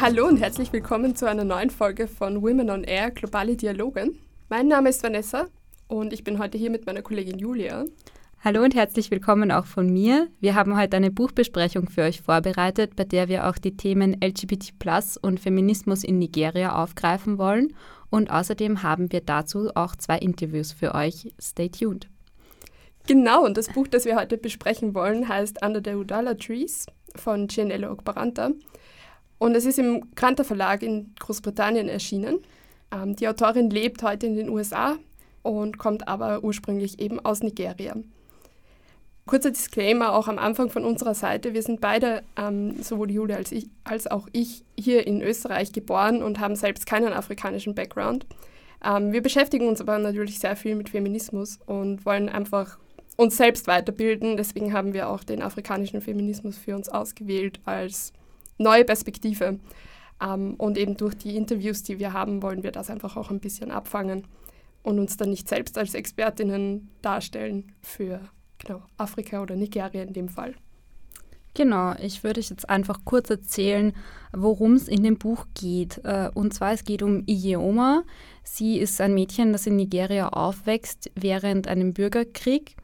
Hallo und herzlich willkommen zu einer neuen Folge von Women on Air Globale Dialoge. Mein Name ist Vanessa und ich bin heute hier mit meiner Kollegin Julia. Hallo und herzlich willkommen auch von mir. Wir haben heute eine Buchbesprechung für euch vorbereitet, bei der wir auch die Themen LGBT und Feminismus in Nigeria aufgreifen wollen. Und außerdem haben wir dazu auch zwei Interviews für euch. Stay tuned. Genau, und das Buch, das wir heute besprechen wollen, heißt Under the Udala Trees von Gianello Ogbaranta. Und es ist im Granta Verlag in Großbritannien erschienen. Ähm, die Autorin lebt heute in den USA und kommt aber ursprünglich eben aus Nigeria. Kurzer Disclaimer auch am Anfang von unserer Seite. Wir sind beide, ähm, sowohl Julia als, ich, als auch ich, hier in Österreich geboren und haben selbst keinen afrikanischen Background. Ähm, wir beschäftigen uns aber natürlich sehr viel mit Feminismus und wollen einfach uns selbst weiterbilden. Deswegen haben wir auch den afrikanischen Feminismus für uns ausgewählt als neue Perspektive. Ähm, und eben durch die Interviews, die wir haben, wollen wir das einfach auch ein bisschen abfangen und uns dann nicht selbst als Expertinnen darstellen für genau, Afrika oder Nigeria in dem Fall. Genau, ich würde jetzt einfach kurz erzählen, worum es in dem Buch geht. Äh, und zwar es geht um Ijeoma. Sie ist ein Mädchen, das in Nigeria aufwächst während einem Bürgerkrieg.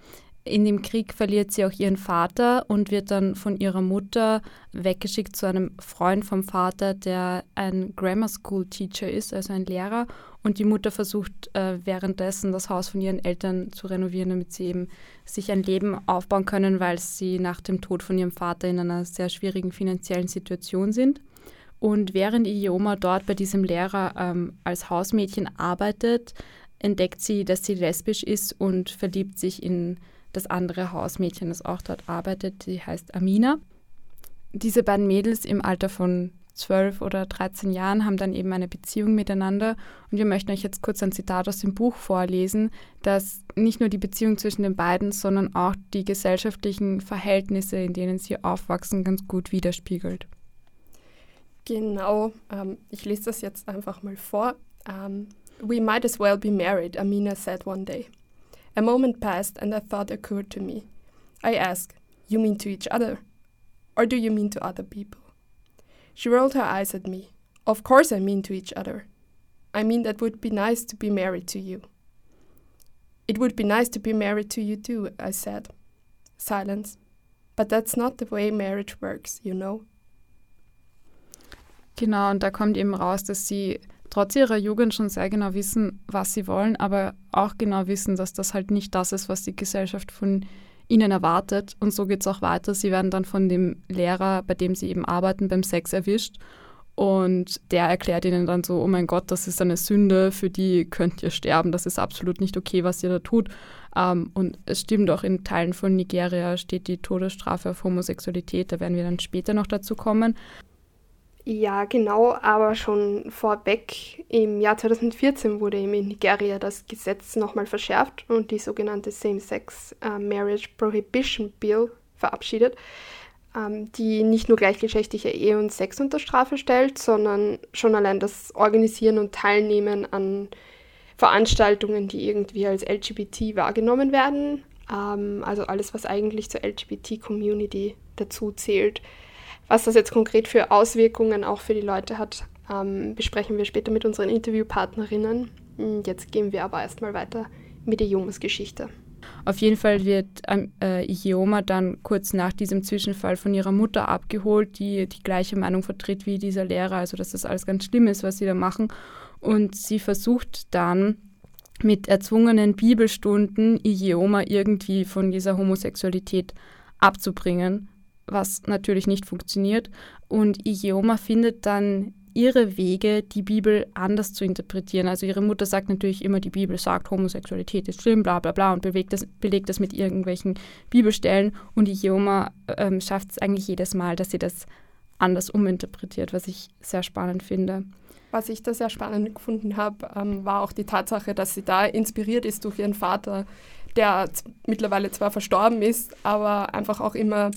In dem Krieg verliert sie auch ihren Vater und wird dann von ihrer Mutter weggeschickt zu einem Freund vom Vater, der ein Grammar School Teacher ist, also ein Lehrer. Und die Mutter versucht äh, währenddessen das Haus von ihren Eltern zu renovieren, damit sie eben sich ein Leben aufbauen können, weil sie nach dem Tod von ihrem Vater in einer sehr schwierigen finanziellen Situation sind. Und während Ioma dort bei diesem Lehrer ähm, als Hausmädchen arbeitet, entdeckt sie, dass sie lesbisch ist und verliebt sich in das andere Hausmädchen, das auch dort arbeitet, die heißt Amina. Diese beiden Mädels im Alter von 12 oder 13 Jahren haben dann eben eine Beziehung miteinander. Und wir möchten euch jetzt kurz ein Zitat aus dem Buch vorlesen, das nicht nur die Beziehung zwischen den beiden, sondern auch die gesellschaftlichen Verhältnisse, in denen sie aufwachsen, ganz gut widerspiegelt. Genau, ähm, ich lese das jetzt einfach mal vor. Um, ähm, We might as well be married, Amina said one day. A moment passed and a thought occurred to me. I asked, You mean to each other? Or do you mean to other people? She rolled her eyes at me. Of course I mean to each other. I mean that would be nice to be married to you. It would be nice to be married to you too, I said. Silence. But that's not the way marriage works, you know. Genau, und da kommt eben raus, dass sie trotz ihrer Jugend schon sehr genau wissen, was sie wollen, aber auch genau wissen, dass das halt nicht das ist, was die Gesellschaft von ihnen erwartet. Und so geht es auch weiter. Sie werden dann von dem Lehrer, bei dem sie eben arbeiten, beim Sex erwischt. Und der erklärt ihnen dann so, oh mein Gott, das ist eine Sünde, für die könnt ihr sterben, das ist absolut nicht okay, was ihr da tut. Ähm, und es stimmt auch, in Teilen von Nigeria steht die Todesstrafe auf Homosexualität, da werden wir dann später noch dazu kommen. Ja, genau, aber schon vorweg, im Jahr 2014 wurde in Nigeria das Gesetz nochmal verschärft und die sogenannte Same-Sex uh, Marriage Prohibition Bill verabschiedet, ähm, die nicht nur gleichgeschlechtliche Ehe und Sex unter Strafe stellt, sondern schon allein das Organisieren und Teilnehmen an Veranstaltungen, die irgendwie als LGBT wahrgenommen werden, ähm, also alles, was eigentlich zur LGBT-Community dazu zählt. Was das jetzt konkret für Auswirkungen auch für die Leute hat, ähm, besprechen wir später mit unseren Interviewpartnerinnen. Hm, jetzt gehen wir aber erstmal weiter mit Iomas Geschichte. Auf jeden Fall wird ähm, äh, Ioma dann kurz nach diesem Zwischenfall von ihrer Mutter abgeholt, die die gleiche Meinung vertritt wie dieser Lehrer, also dass das alles ganz schlimm ist, was sie da machen. Und sie versucht dann mit erzwungenen Bibelstunden Ioma irgendwie von dieser Homosexualität abzubringen was natürlich nicht funktioniert. Und Ijeoma findet dann ihre Wege, die Bibel anders zu interpretieren. Also ihre Mutter sagt natürlich immer, die Bibel sagt, Homosexualität ist schlimm, bla bla bla und bewegt das, belegt das mit irgendwelchen Bibelstellen. Und Ijeoma ähm, schafft es eigentlich jedes Mal, dass sie das anders uminterpretiert, was ich sehr spannend finde. Was ich da sehr spannend gefunden habe, ähm, war auch die Tatsache, dass sie da inspiriert ist durch ihren Vater, der mittlerweile zwar verstorben ist, aber einfach auch immer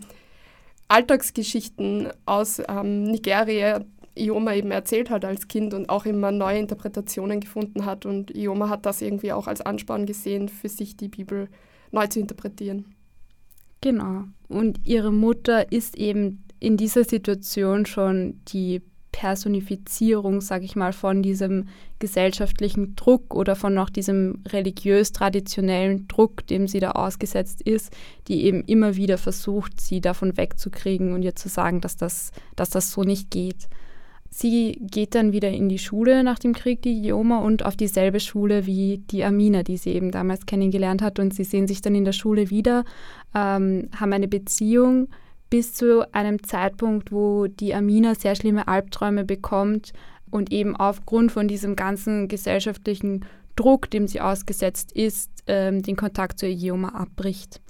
Alltagsgeschichten aus ähm, Nigeria Ioma eben erzählt hat als Kind und auch immer neue Interpretationen gefunden hat. Und Ioma hat das irgendwie auch als Ansporn gesehen, für sich die Bibel neu zu interpretieren. Genau. Und ihre Mutter ist eben in dieser Situation schon die Personifizierung, sage ich mal, von diesem gesellschaftlichen Druck oder von auch diesem religiös-traditionellen Druck, dem sie da ausgesetzt ist, die eben immer wieder versucht, sie davon wegzukriegen und ihr zu sagen, dass das, dass das so nicht geht. Sie geht dann wieder in die Schule nach dem Krieg, die Ioma, und auf dieselbe Schule wie die Amina, die sie eben damals kennengelernt hat. Und sie sehen sich dann in der Schule wieder, ähm, haben eine Beziehung bis zu einem Zeitpunkt, wo die Amina sehr schlimme Albträume bekommt und eben aufgrund von diesem ganzen gesellschaftlichen Druck, dem sie ausgesetzt ist, ähm, den Kontakt zur Ioma abbricht.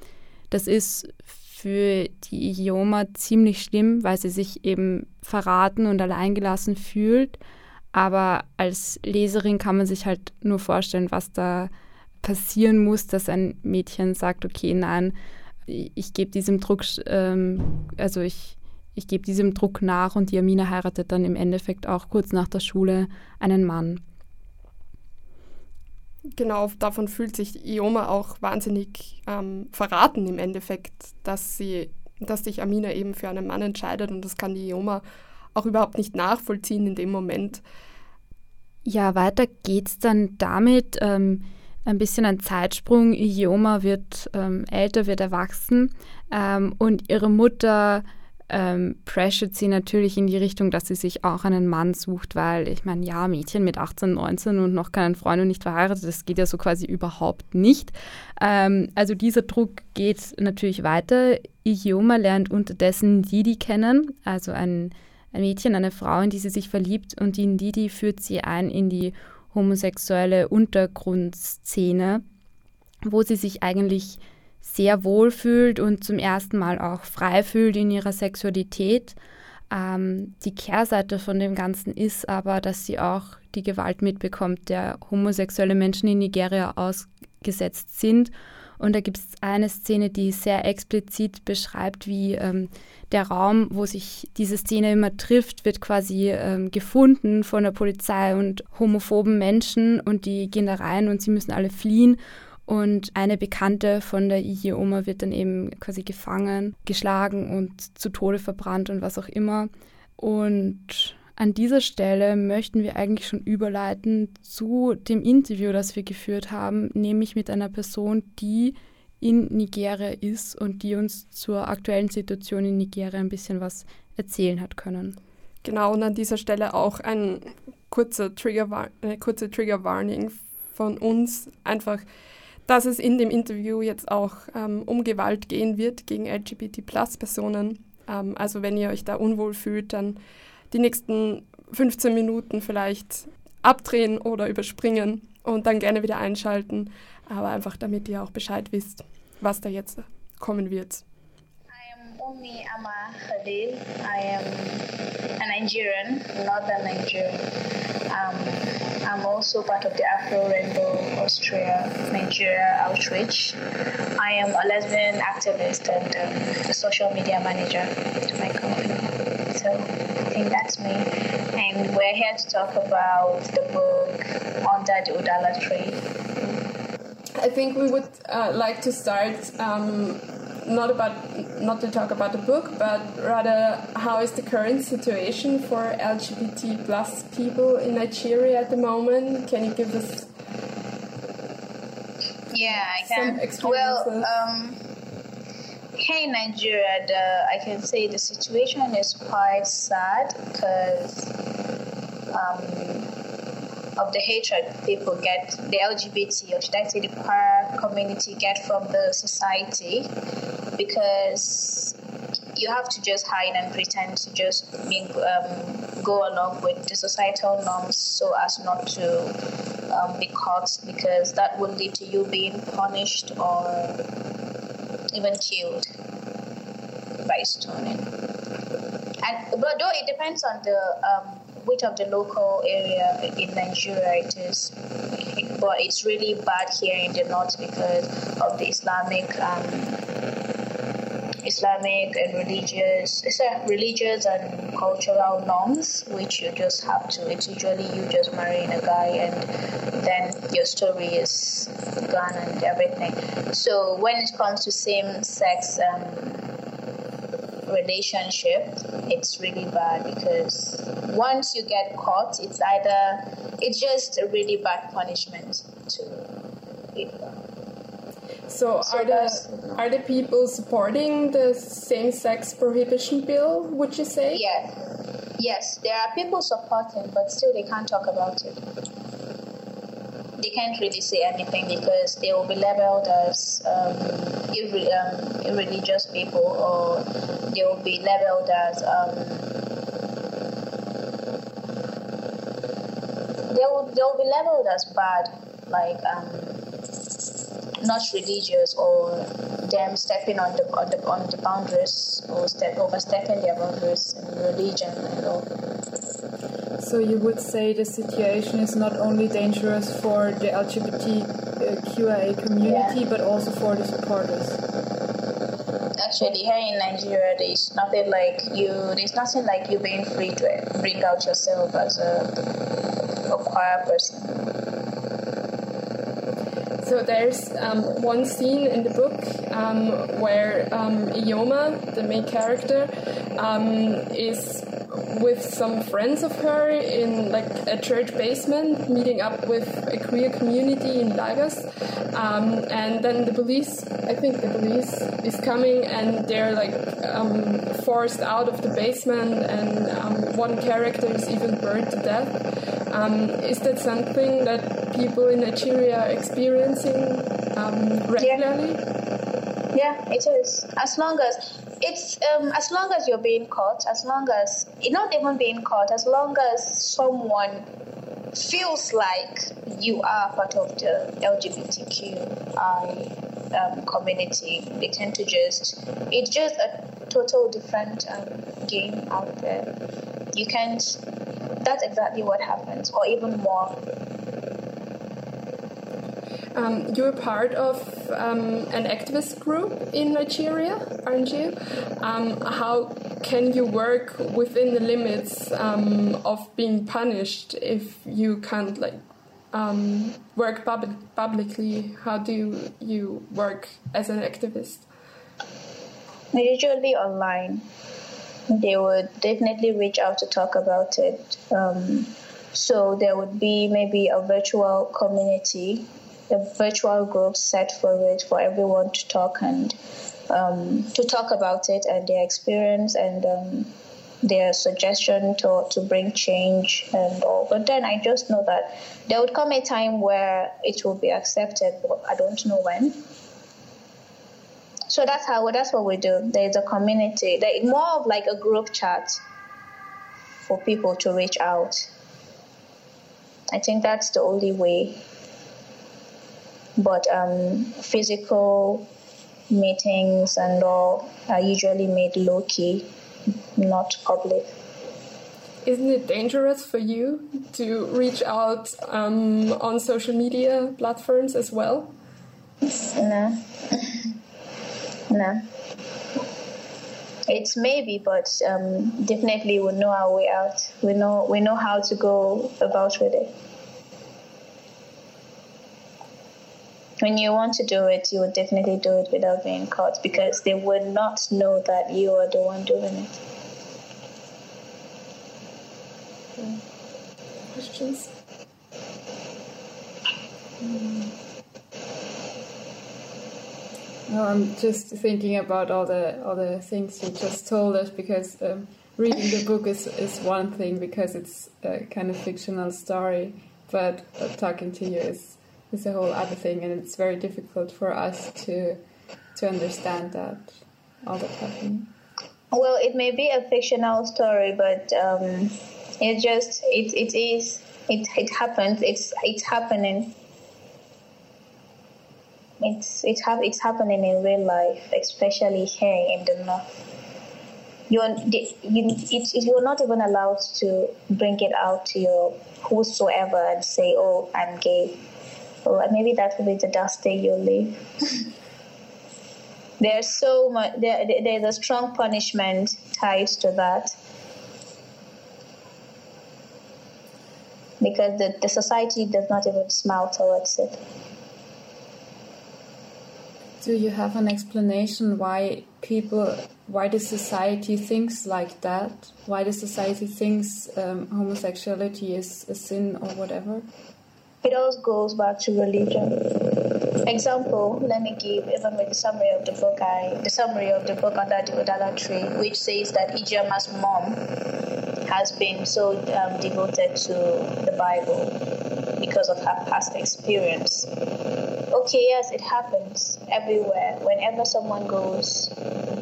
Das ist für die Ioma ziemlich schlimm, weil sie sich eben verraten und alleingelassen fühlt. Aber als Leserin kann man sich halt nur vorstellen, was da passieren muss, dass ein Mädchen sagt, okay, nein, ich gebe diesem Druck, ähm, also ich, ich gebe diesem Druck nach und die Amina heiratet dann im Endeffekt auch kurz nach der Schule einen Mann. Genau, davon fühlt sich Ioma auch wahnsinnig ähm, verraten im Endeffekt, dass sie, dass sich Amina eben für einen Mann entscheidet und das kann die Ioma auch überhaupt nicht nachvollziehen in dem Moment. Ja, weiter geht's dann damit. Ähm, ein bisschen ein Zeitsprung. Ioma wird ähm, älter, wird erwachsen ähm, und ihre Mutter ähm, pressured sie natürlich in die Richtung, dass sie sich auch einen Mann sucht, weil ich meine, ja, Mädchen mit 18, 19 und noch keinen Freund und nicht verheiratet, das geht ja so quasi überhaupt nicht. Ähm, also dieser Druck geht natürlich weiter. Ioma lernt unterdessen Didi kennen, also ein, ein Mädchen, eine Frau, in die sie sich verliebt und die Didi führt sie ein in die homosexuelle Untergrundszene, wo sie sich eigentlich sehr wohl fühlt und zum ersten Mal auch frei fühlt in ihrer Sexualität. Ähm, die Kehrseite von dem Ganzen ist aber, dass sie auch die Gewalt mitbekommt, der homosexuelle Menschen in Nigeria ausgesetzt sind. Und da gibt es eine Szene, die sehr explizit beschreibt, wie ähm, der Raum, wo sich diese Szene immer trifft, wird quasi ähm, gefunden von der Polizei und homophoben Menschen und die gehen da rein und sie müssen alle fliehen. Und eine Bekannte von der IG Oma wird dann eben quasi gefangen, geschlagen und zu Tode verbrannt und was auch immer. Und an dieser Stelle möchten wir eigentlich schon überleiten zu dem Interview, das wir geführt haben, nämlich mit einer Person, die in Nigeria ist und die uns zur aktuellen Situation in Nigeria ein bisschen was erzählen hat können. Genau, und an dieser Stelle auch ein kurzer Trigger, eine kurze Trigger-Warning von uns, einfach dass es in dem Interview jetzt auch ähm, um Gewalt gehen wird gegen LGBT-Plus-Personen. Ähm, also wenn ihr euch da unwohl fühlt, dann die nächsten 15 Minuten vielleicht abdrehen oder überspringen und dann gerne wieder einschalten. Aber einfach damit ihr auch Bescheid wisst, was da jetzt kommen wird. Umi Ama Khalil. I am a Nigerian, northern Nigerian. Um, I'm also part of the Afro Rainbow Austria Nigeria outreach. I am a lesbian activist and um, a social media manager to my company. So I think that's me. And we're here to talk about the book Under the Udala Tree. I think we would uh, like to start um, not about not to talk about the book, but rather how is the current situation for LGBT plus people in Nigeria at the moment? Can you give us? Yeah, I can. Well, um, in Nigeria, the, I can say the situation is quite sad because. Um, of the hatred people get, the LGBT, or should I say the queer community get from the society, because you have to just hide and pretend to just um, go along with the societal norms so as not to um, be caught, because that would lead to you being punished or even killed by stoning. and but though it depends on the um, which of the local area in Nigeria it is, but it's really bad here in the north because of the Islamic. Um, Islamic and religious, religious and cultural norms, which you just have to. It's usually you just marrying a guy and then your story is gone and everything. So when it comes to same-sex um, relationship, it's really bad because once you get caught, it's either it's just a really bad punishment to people. So, so are the are the people supporting the same-sex prohibition bill? Would you say? Yes, yes, there are people supporting, but still they can't talk about it. They can't really say anything because they will be labeled as um, irre- um, irreligious people, or they will be labeled as um, they will they will be labeled as bad, like um, not religious or them stepping on the on the, on the boundaries or step overstepping their boundaries in religion and all. So you would say the situation is not only dangerous for the LGBTQIA community, yeah. but also for the supporters. Actually, here in Nigeria, there's nothing like you. There's nothing like you being free to bring out yourself as a, a choir person. So there's um, one scene in the book um, where um, Ioma, the main character, um, is with some friends of her in like a church basement, meeting up with a queer community in Lagos, um, and then the police, I think the police is coming, and they're like um, forced out of the basement, and one character is even burned to death. is that something that people in Nigeria are experiencing um, regularly? Yeah. yeah. it is. As long as it's um, as long as you're being caught, as long as not even being caught, as long as someone feels like you are part of the LGBTQI um, community, they tend to just it's just a total different um, game out there. You can't. That's exactly what happens, or even more um, you're part of um, an activist group in Nigeria, aren't you? Um, how can you work within the limits um, of being punished if you can't like um, work pub publicly? How do you work as an activist? Usually online. They would definitely reach out to talk about it. Um, so there would be maybe a virtual community a virtual group set for it for everyone to talk and um, to talk about it and their experience and um, their suggestion to, to bring change and all. But then I just know that there would come a time where it will be accepted, but I don't know when. So that's how that's what we do. There's a community, there, more of like a group chat for people to reach out. I think that's the only way but um, physical meetings and all are usually made low key, not public. Isn't it dangerous for you to reach out um, on social media platforms as well? No. no. It's maybe, but um, definitely we know our way out. We know we know how to go about with it. When you want to do it, you would definitely do it without being caught because they would not know that you are the one doing it. Questions? No, I'm just thinking about all the all the things you just told us because um, reading the book is, is one thing because it's a kind of fictional story, but uh, talking to you is is a whole other thing, and it's very difficult for us to to understand that all that happening. Well, it may be a fictional story, but um, it just it it is it it happens. It's it's happening. It's it have it's happening in real life, especially here in the north. you're you, it, you're not even allowed to bring it out to your whosoever and say, "Oh, I'm gay." Well, maybe that will be the last day you'll live. there's so much. There, there's a strong punishment tied to that. Because the, the society does not even smile towards it. Do you have an explanation why people, why the society thinks like that? Why the society thinks um, homosexuality is a sin or whatever? It all goes back to religion. Example, let me give even with the summary of the book, I the summary of the book under the Odala tree, which says that Ijeoma's mom has been so um, devoted to the Bible because of her past experience. Okay, yes, it happens everywhere. Whenever someone goes,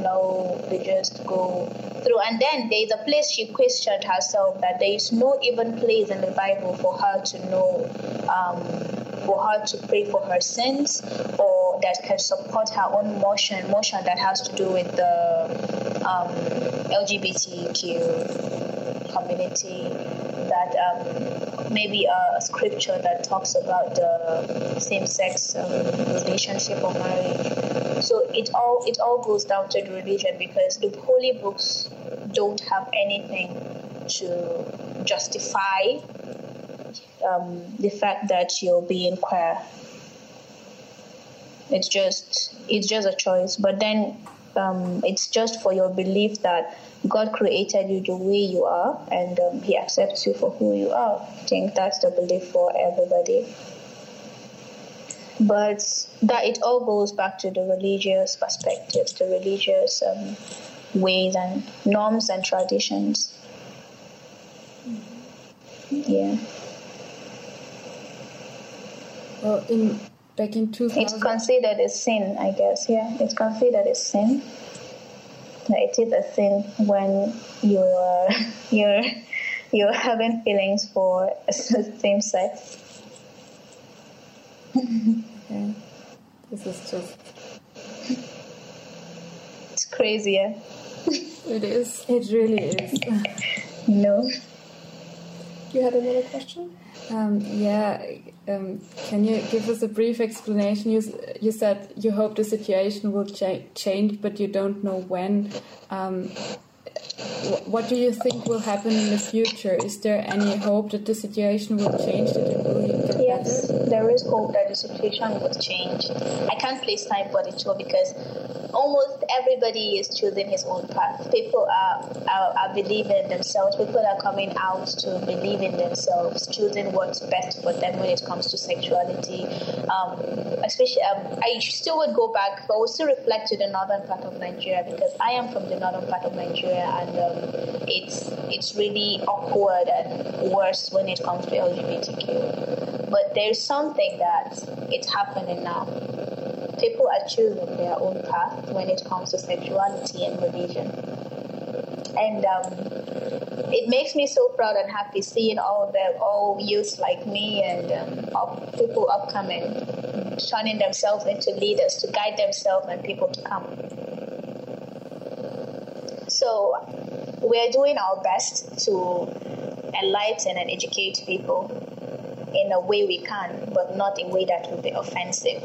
know, they just go through. And then there's a place she questioned herself that there is no even place in the Bible for her to know, um, for her to pray for her sins or that can support her own motion, motion that has to do with the um, LGBTQ community that um, maybe a, scripture that talks about the same-sex um, relationship or marriage. So it all it all goes down to the religion because the holy books don't have anything to justify um, the fact that you're being queer. It's just it's just a choice, but then um, it's just for your belief that God created you the way you are and um, He accepts you for who you are. I think that's the belief for everybody. But that it all goes back to the religious perspectives, the religious um, ways and norms and traditions. Yeah. Well, in back in 2000, it's considered a sin, I guess. Yeah, it's considered a sin it is a sin when you're you're you're having feelings for the same sex. okay. This is just it's crazy, yeah? it is. It really is. no. You had another question? Um, yeah, um, can you give us a brief explanation? You, you said you hope the situation will cha change, but you don't know when. Um, what do you think will happen in the future? Is there any hope that the situation will change, that yes, there is hope that the situation will change. I can't place time for it because almost everybody is choosing his own path. People are, are, are believing in themselves. People are coming out to believe in themselves, choosing what's best for them when it comes to sexuality. Um, especially, um, I still would go back, but would still reflect to the northern part of Nigeria because I am from the northern part of Nigeria and um, it's it's really awkward and worse when it comes to LGBTQ. But there's something that it's happening now. People are choosing their own path when it comes to sexuality and religion. And um, it makes me so proud and happy seeing all the all youth like me and um, up, people upcoming turning themselves into leaders to guide themselves and people to come. So we're doing our best to enlighten and educate people in a way we can, but not in a way that will be offensive.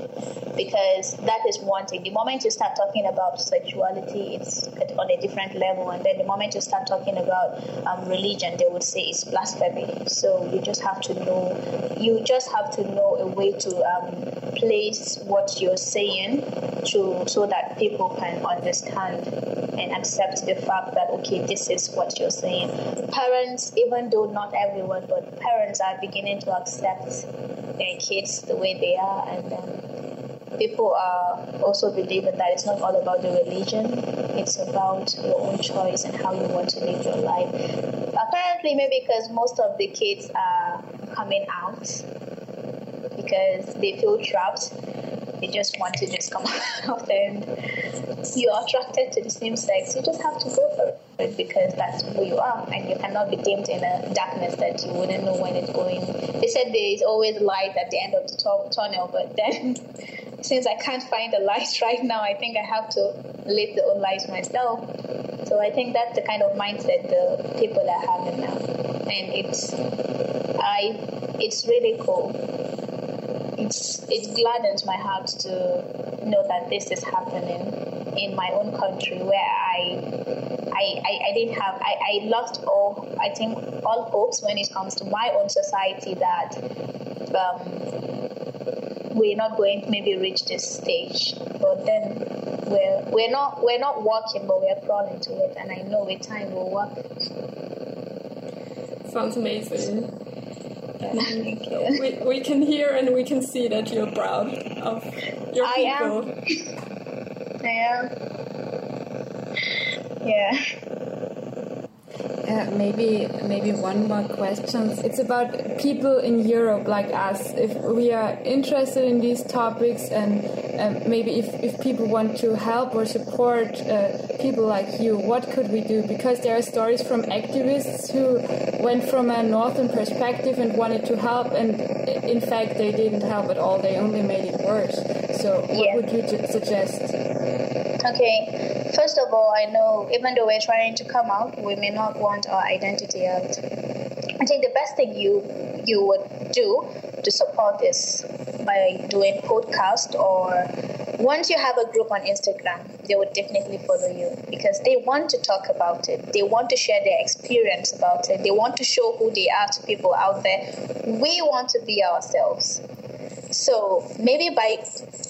Because that is one thing. The moment you start talking about sexuality, it's on a different level. And then the moment you start talking about um, religion, they would say it's blasphemy. So you just have to know, you just have to know a way to um, place what you're saying to, so that people can understand and accept the fact that, okay, this is what you're saying. Parents, even though not everyone, but parents are beginning to accept their kids the way they are. And um, people are also believing that it's not all about the religion, it's about your own choice and how you want to live your life. Apparently, maybe because most of the kids are coming out because they feel trapped they just want to just come out and you're attracted to the same sex, you just have to go for it because that's who you are and you cannot be dimmed in a darkness that you wouldn't know when it's going. They said there is always light at the end of the tunnel, but then since I can't find the light right now, I think I have to lit the own light myself. So I think that's the kind of mindset the people are having now, and it's I it's really cool. It gladdens my heart to know that this is happening in my own country where I I, I, I didn't have I, I lost all I think all hopes when it comes to my own society that um, we're not going to maybe reach this stage. But then we're we're not we're not walking but we're crawling to it. And I know with time we'll walk Sounds amazing. Thank you. We, we can hear and we can see that you're proud of your I people. am. I am. Yeah. Uh, maybe maybe one more question. It's about people in Europe like us. If we are interested in these topics and uh, maybe if, if people want to help or support uh, people like you, what could we do? Because there are stories from activists who went from a northern perspective and wanted to help, and in fact they didn't help at all. They only made it worse. So what Yeah. would you suggest? Okay. First of all, I know even though we're trying to come out, we may not want our identity out. I think the best thing you you would do to support this by doing podcast or once you have a group on Instagram, they would definitely follow you because they want to talk about it. They want to share their experience about it. They want to show who they are to people out there. We want to be ourselves. So maybe by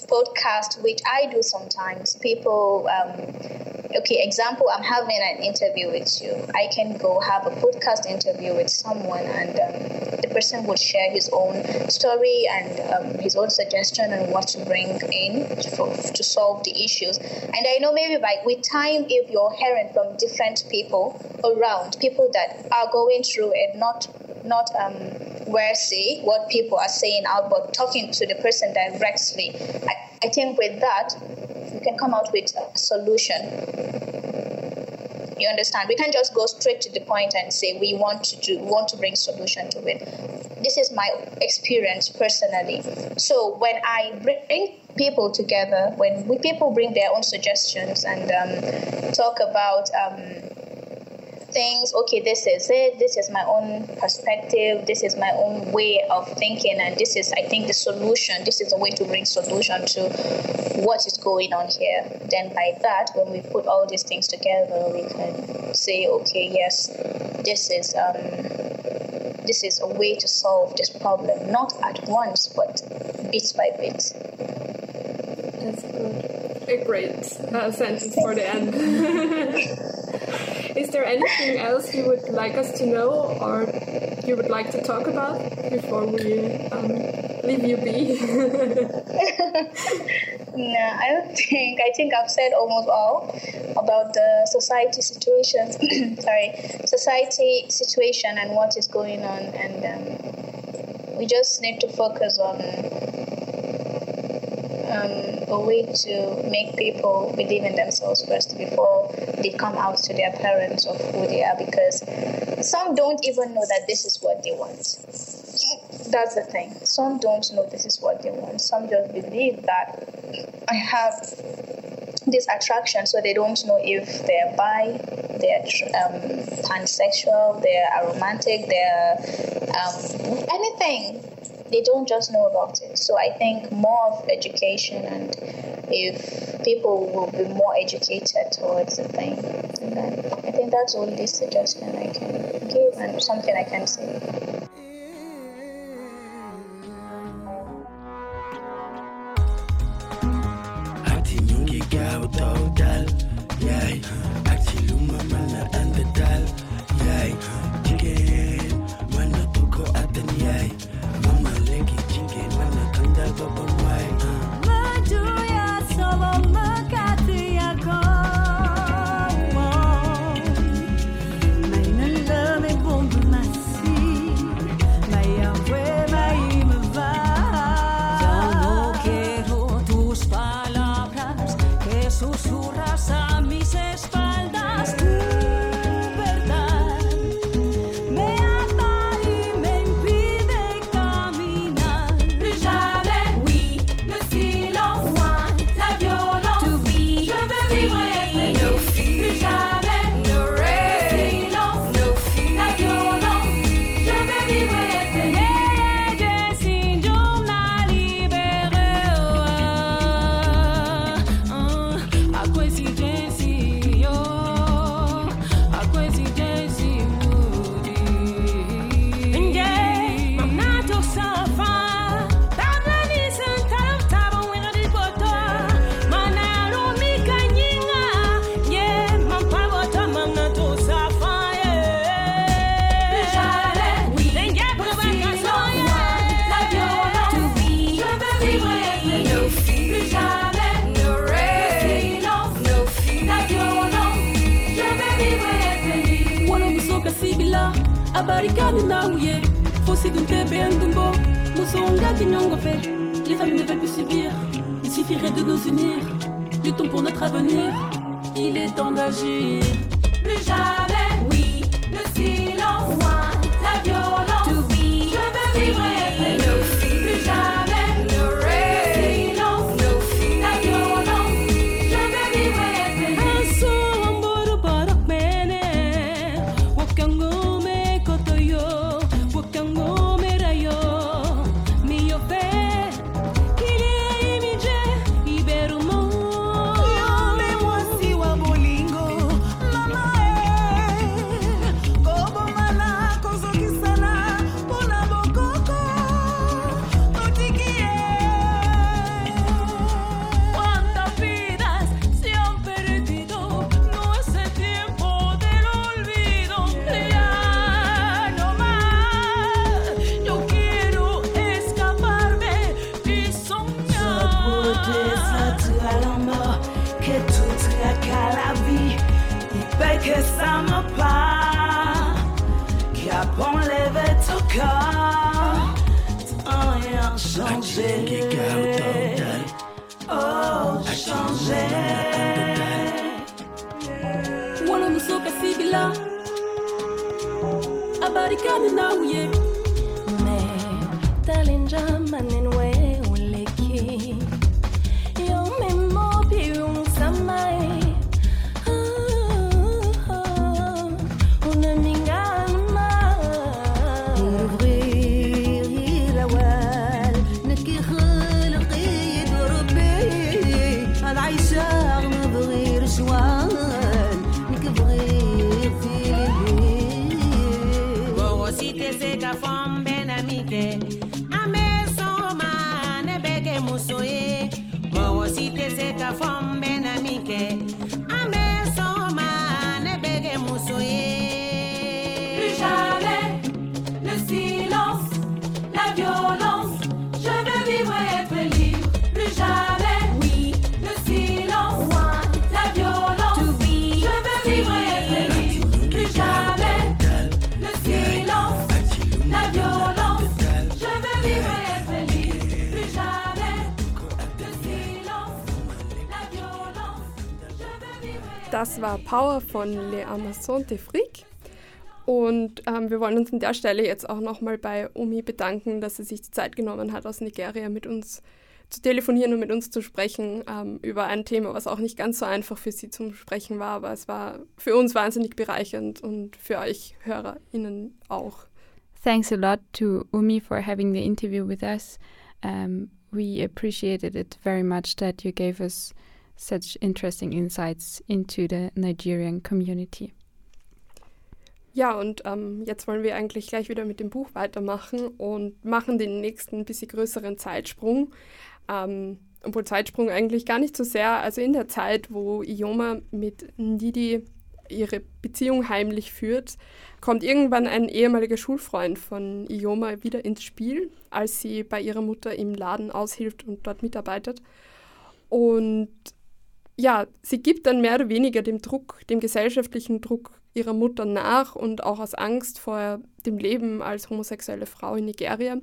podcast, which I do sometimes, people, um, okay, example, I'm having an interview with you. I can go have a podcast interview with someone, and um, person would share his own story and um, his own suggestion on what to bring in for, to solve the issues. And I know maybe by with time, if you're hearing from different people around, people that are going through it, not not um, where say what people are saying out, but talking to the person directly. I, I think with that, you can come out with a solution. You understand? We can't just go straight to the point and say we want to do, want to bring solution to it. This is my experience personally. So when I bring people together, when we, people bring their own suggestions and um, talk about um, things okay this is it this is my own perspective this is my own way of thinking and this is i think the solution this is a way to bring solution to what is going on here then by that when we put all these things together we can say okay yes this is um this is a way to solve this problem not at once but bit by bit That's good. A great uh, sentence for the end. Is there anything else you would like us to know or you would like to talk about before we um, leave you be? No, I don't think. I think I've said almost all about the society situation. sorry, society situation and what is going on, and um, we just need to focus on um, a way to make people believe in themselves first before they come out to their parents of who they are, because some don't even know that this is what they want. That's the thing. Some don't know this is what they want. Some just believe that I have this attraction, so they don't know if they're bi, they're um, pansexual, they're aromantic, they're um, anything. They don't just know about it. So I think more of education, and if people will be more educated towards the thing, then I think that's the only suggestion I can give and something I can say. Abarikani nauye fosi duntebe ndumbo musongaki nyongo fe. Les femmes ne veulent plus subir. Il suffirait de nous unir. Luttons pour notre avenir. Il est temps d'agir. Plus jamais nobody coming now, yeah. Das war Power von Le Amazon de Frick. Und ähm, wir wollen uns an der Stelle jetzt auch nochmal bei Umi bedanken, dass sie sich die Zeit genommen hat, aus Nigeria mit uns zu telefonieren und mit uns zu sprechen ähm, über ein Thema, was auch nicht ganz so einfach für sie zum Sprechen war, aber es war für uns wahnsinnig bereichernd und für euch HörerInnen auch. Thanks a lot to Umi for having the interview with us. Um, we appreciated it very much that you gave us such interesting insights into the Nigerian community. Ja, und ähm, jetzt wollen wir eigentlich gleich wieder mit dem Buch weitermachen und machen den nächsten bisschen größeren Zeitsprung. Ähm, obwohl Zeitsprung eigentlich gar nicht so sehr. Also in der Zeit, wo Ioma mit Ndidi ihre Beziehung heimlich führt, kommt irgendwann ein ehemaliger Schulfreund von Ioma wieder ins Spiel, als sie bei ihrer Mutter im Laden aushilft und dort mitarbeitet. Und ja, sie gibt dann mehr oder weniger dem Druck, dem gesellschaftlichen Druck ihrer Mutter nach und auch aus Angst vor dem Leben als homosexuelle Frau in Nigeria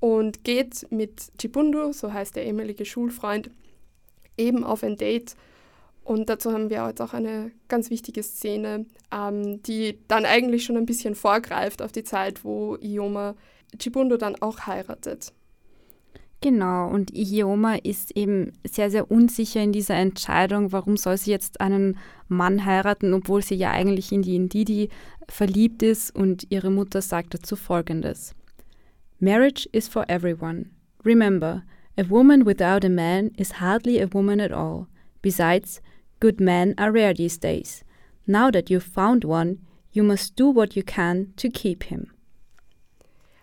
und geht mit Chibundu, so heißt der ehemalige Schulfreund, eben auf ein Date. Und dazu haben wir jetzt auch eine ganz wichtige Szene, ähm, die dann eigentlich schon ein bisschen vorgreift auf die Zeit, wo Ioma Chibundu dann auch heiratet. Genau, und Ihioma ist eben sehr, sehr unsicher in dieser Entscheidung, warum soll sie jetzt einen Mann heiraten, obwohl sie ja eigentlich in die Ndidi verliebt ist und ihre Mutter sagt dazu folgendes. Marriage is for everyone. Remember, a woman without a man is hardly a woman at all. Besides, good men are rare these days. Now that you've found one, you must do what you can to keep him.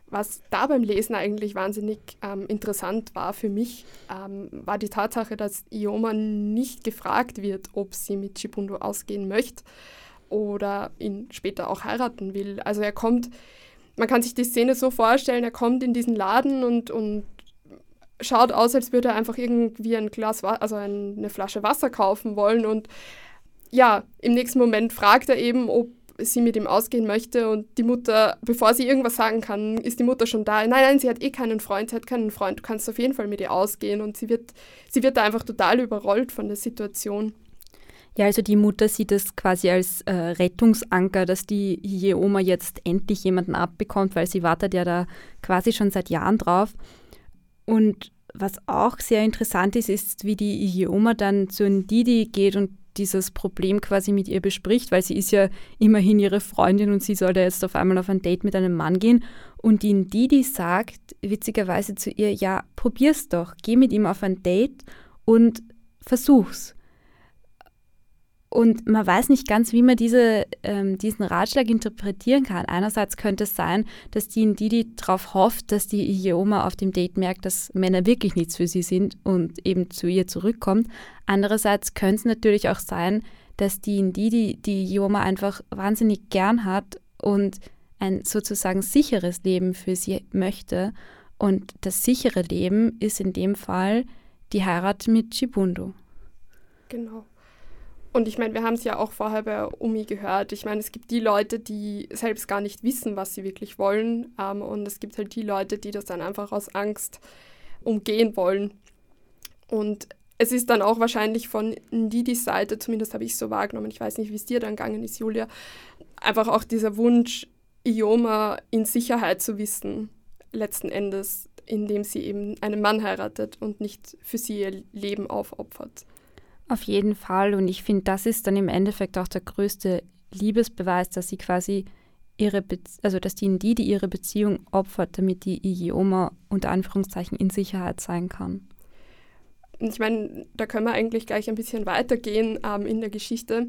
Was da beim Lesen eigentlich wahnsinnig ähm, interessant war für mich, ähm, war die Tatsache, dass Ioma nicht gefragt wird, ob sie mit Chipundu ausgehen möchte oder ihn später auch heiraten will. Also er kommt, man kann sich die Szene so vorstellen, er kommt in diesen Laden und, und schaut aus, als würde er einfach irgendwie ein Glas, also eine Flasche Wasser kaufen wollen und ja, im nächsten Moment fragt er eben, ob sie mit ihm ausgehen möchte und die Mutter, bevor sie irgendwas sagen kann, ist die Mutter schon da. Nein, nein, sie hat eh keinen Freund, sie hat keinen Freund, du kannst auf jeden Fall mit ihr ausgehen und sie wird, sie wird da einfach total überrollt von der Situation. Ja, also die Mutter sieht es quasi als äh, Rettungsanker, dass die Hiye-Oma jetzt endlich jemanden abbekommt, weil sie wartet ja da quasi schon seit Jahren drauf. Und was auch sehr interessant ist, ist, wie die Hiye-Oma dann zu Ndidi geht und dieses Problem quasi mit ihr bespricht, weil sie ist ja immerhin ihre Freundin und sie soll da jetzt auf einmal auf ein Date mit einem Mann gehen. Und die Ndidi sagt witzigerweise zu ihr, ja, probier's doch, geh mit ihm auf ein Date und versuch's. Und man weiß nicht ganz, wie man diese, ähm, diesen Ratschlag interpretieren kann. Einerseits könnte es sein, dass die Ndidi darauf hofft, dass die Ioma auf dem Date merkt, dass Männer wirklich nichts für sie sind und eben zu ihr zurückkommt. Andererseits könnte es natürlich auch sein, dass die Ndidi die Ioma einfach wahnsinnig gern hat und ein sozusagen sicheres Leben für sie möchte. Und das sichere Leben ist in dem Fall die Heirat mit Chibundo. Genau. Und ich meine, wir haben es ja auch vorher bei Umi gehört. Ich meine, es gibt die Leute, die selbst gar nicht wissen, was sie wirklich wollen. Ähm, und es gibt halt die Leute, die das dann einfach aus Angst umgehen wollen. Und es ist dann auch wahrscheinlich von Didis Seite, zumindest habe ich so wahrgenommen, ich weiß nicht, wie es dir dann gegangen ist, Julia, einfach auch dieser Wunsch, Ioma in Sicherheit zu wissen, letzten Endes, indem sie eben einen Mann heiratet und nicht für sie ihr Leben aufopfert. Auf jeden Fall. Und ich finde, das ist dann im Endeffekt auch der größte Liebesbeweis, dass sie quasi ihre, Be also dass die Ndidi ihre Beziehung opfert, damit die Igioma unter Anführungszeichen in Sicherheit sein kann. Ich meine, da können wir eigentlich gleich ein bisschen weitergehen ähm, in der Geschichte,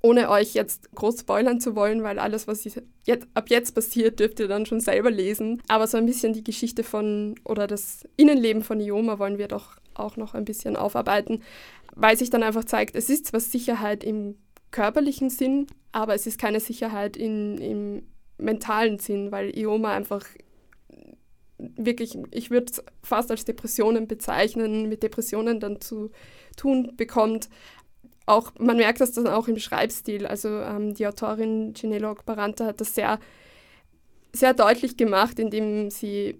ohne euch jetzt groß spoilern zu wollen, weil alles, was jetzt, ab jetzt passiert, dürft ihr dann schon selber lesen. Aber so ein bisschen die Geschichte von oder das Innenleben von Ioma wollen wir doch auch noch ein bisschen aufarbeiten weil sich dann einfach zeigt, es ist zwar Sicherheit im körperlichen Sinn, aber es ist keine Sicherheit in, im mentalen Sinn, weil Ioma einfach wirklich, ich würde es fast als Depressionen bezeichnen, mit Depressionen dann zu tun bekommt. Auch, man merkt das dann auch im Schreibstil. Also ähm, die Autorin Ginelo Baranta hat das sehr, sehr deutlich gemacht, indem sie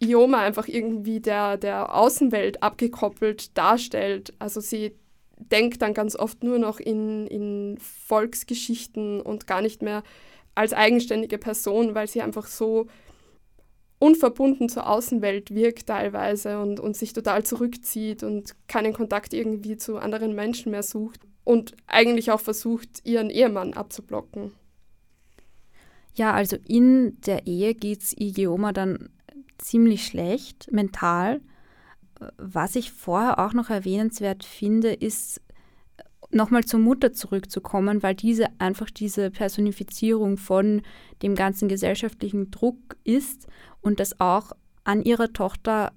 Ioma einfach irgendwie der, der Außenwelt abgekoppelt darstellt. Also sie denkt dann ganz oft nur noch in, in Volksgeschichten und gar nicht mehr als eigenständige Person, weil sie einfach so unverbunden zur Außenwelt wirkt teilweise und, und sich total zurückzieht und keinen Kontakt irgendwie zu anderen Menschen mehr sucht und eigentlich auch versucht, ihren Ehemann abzublocken. Ja, also in der Ehe geht es Igioma dann ziemlich schlecht mental. Was ich vorher auch noch erwähnenswert finde, ist nochmal zur Mutter zurückzukommen, weil diese einfach diese Personifizierung von dem ganzen gesellschaftlichen Druck ist und das auch an ihrer Tochter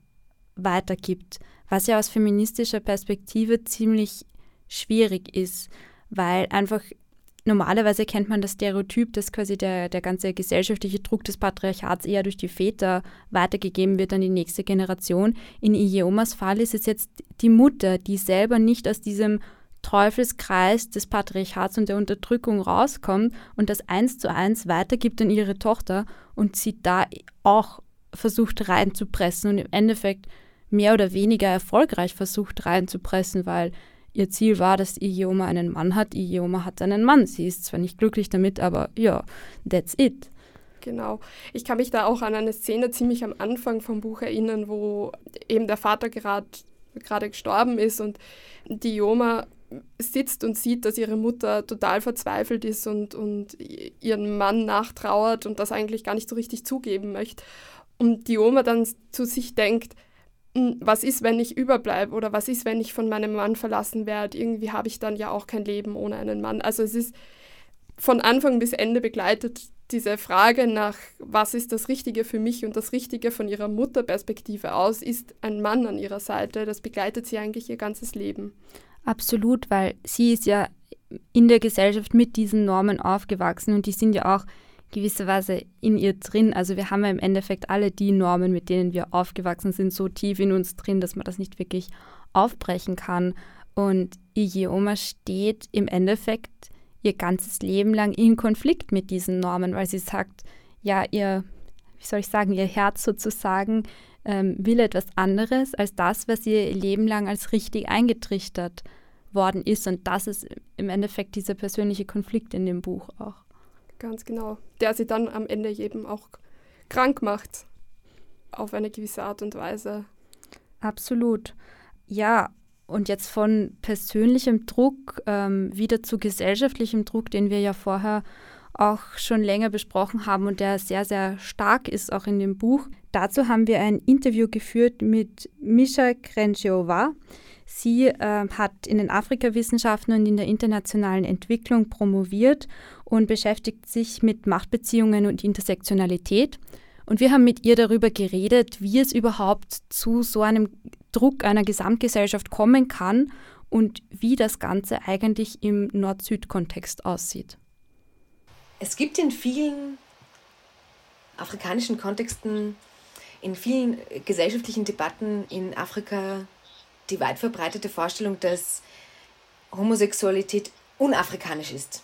weitergibt, was ja aus feministischer Perspektive ziemlich schwierig ist, weil einfach normalerweise kennt man das Stereotyp, dass quasi der, der ganze gesellschaftliche Druck des Patriarchats eher durch die Väter weitergegeben wird an die nächste Generation. In Ieomas Fall ist es jetzt die Mutter, die selber nicht aus diesem Teufelskreis des Patriarchats und der Unterdrückung rauskommt und das eins zu eins weitergibt an ihre Tochter und sie da auch versucht reinzupressen und im Endeffekt mehr oder weniger erfolgreich versucht reinzupressen, weil Ihr Ziel war, dass Igioma einen Mann hat. Igioma hat einen Mann. Sie ist zwar nicht glücklich damit, aber ja, that's it. Genau. Ich kann mich da auch an eine Szene ziemlich am Anfang vom Buch erinnern, wo eben der Vater gerade gerade gestorben ist und die Ioma sitzt und sieht, dass ihre Mutter total verzweifelt ist und, und ihren Mann nachtrauert und das eigentlich gar nicht so richtig zugeben möchte. Und die Oma dann zu sich denkt, was ist, wenn ich überbleibe oder was ist, wenn ich von meinem Mann verlassen werde? Irgendwie habe ich dann ja auch kein Leben ohne einen Mann. Also es ist von Anfang bis Ende begleitet diese Frage nach, was ist das Richtige für mich und das Richtige von ihrer Mutterperspektive aus, ist ein Mann an ihrer Seite. Das begleitet sie eigentlich ihr ganzes Leben. Absolut, weil sie ist ja in der Gesellschaft mit diesen Normen aufgewachsen und die sind ja auch gewisserweise in ihr drin. Also wir haben ja im Endeffekt alle die Normen, mit denen wir aufgewachsen sind, so tief in uns drin, dass man das nicht wirklich aufbrechen kann. Und Igioma steht im Endeffekt ihr ganzes Leben lang in Konflikt mit diesen Normen, weil sie sagt, ja, ihr, wie soll ich sagen, ihr Herz sozusagen ähm, will etwas anderes als das, was ihr Leben lang als richtig eingetrichtert worden ist. Und das ist im Endeffekt dieser persönliche Konflikt in dem Buch auch. Ganz genau. Der sie dann am Ende eben auch krank macht. Auf eine gewisse Art und Weise. Absolut. Ja, und jetzt von persönlichem Druck ähm, wieder zu gesellschaftlichem Druck, den wir ja vorher auch schon länger besprochen haben und der sehr, sehr stark ist, auch in dem Buch. Dazu haben wir ein Interview geführt mit Misha Krenchova. Sie äh, hat in den Afrikawissenschaften und in der internationalen Entwicklung promoviert und beschäftigt sich mit Machtbeziehungen und Intersektionalität. Und wir haben mit ihr darüber geredet, wie es überhaupt zu so einem Druck einer Gesamtgesellschaft kommen kann und wie das Ganze eigentlich im Nord-Süd-Kontext aussieht. Es gibt in vielen afrikanischen Kontexten, in vielen gesellschaftlichen Debatten in Afrika die weit verbreitete Vorstellung, dass Homosexualität unafrikanisch ist.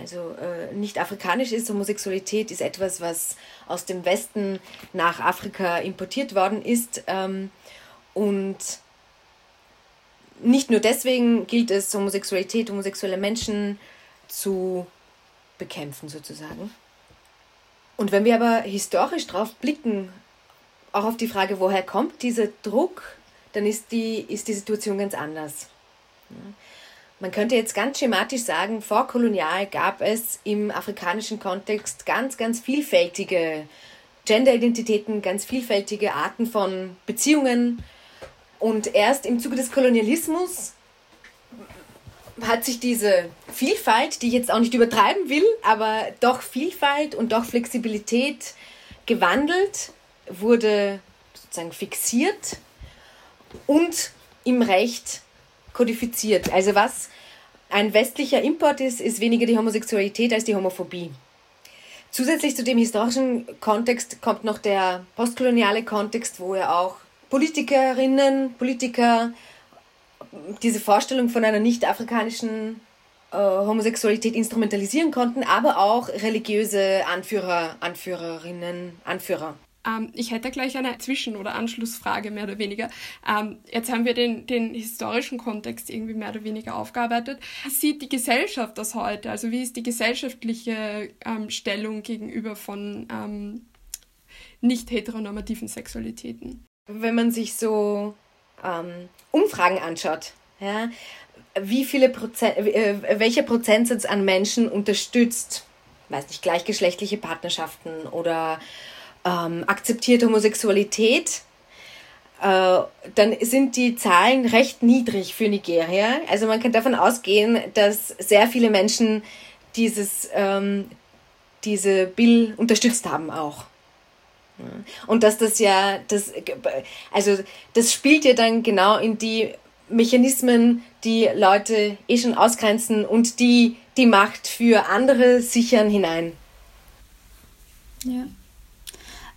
Also äh, nicht afrikanisch ist, Homosexualität ist etwas, was aus dem Westen nach Afrika importiert worden ist. Ähm, und nicht nur deswegen gilt es, Homosexualität, homosexuelle Menschen zu bekämpfen sozusagen. Und wenn wir aber historisch drauf blicken, auch auf die Frage, woher kommt dieser Druck, dann ist die, ist die Situation ganz anders. Man könnte jetzt ganz schematisch sagen, vorkolonial gab es im afrikanischen Kontext ganz, ganz vielfältige Gender-Identitäten, ganz vielfältige Arten von Beziehungen. Und erst im Zuge des Kolonialismus hat sich diese Vielfalt, die ich jetzt auch nicht übertreiben will, aber doch Vielfalt und doch Flexibilität gewandelt, wurde sozusagen fixiert und im Recht kodifiziert. Also was ein westlicher Import ist, ist weniger die Homosexualität als die Homophobie. Zusätzlich zu dem historischen Kontext kommt noch der postkoloniale Kontext, wo ja auch Politikerinnen, Politiker diese Vorstellung von einer nicht-afrikanischen äh, Homosexualität instrumentalisieren konnten, aber auch religiöse Anführer, Anführerinnen, Anführer. Ähm, ich hätte gleich eine Zwischen- oder Anschlussfrage, mehr oder weniger. Ähm, jetzt haben wir den, den historischen Kontext irgendwie mehr oder weniger aufgearbeitet. Wie sieht die Gesellschaft das heute? Also wie ist die gesellschaftliche ähm, Stellung gegenüber von ähm, nicht heteronormativen Sexualitäten? Wenn man sich so ähm, Umfragen anschaut, ja, wie viele Prozent, äh, welcher Prozentsatz an Menschen unterstützt, weiß nicht, gleichgeschlechtliche Partnerschaften oder ähm, akzeptiert Homosexualität, äh, dann sind die Zahlen recht niedrig für Nigeria. Also man kann davon ausgehen, dass sehr viele Menschen dieses, ähm, diese Bill unterstützt haben auch. Und dass das ja, das, also das spielt ja dann genau in die Mechanismen, die Leute eh schon ausgrenzen und die die Macht für andere sichern hinein. Ja.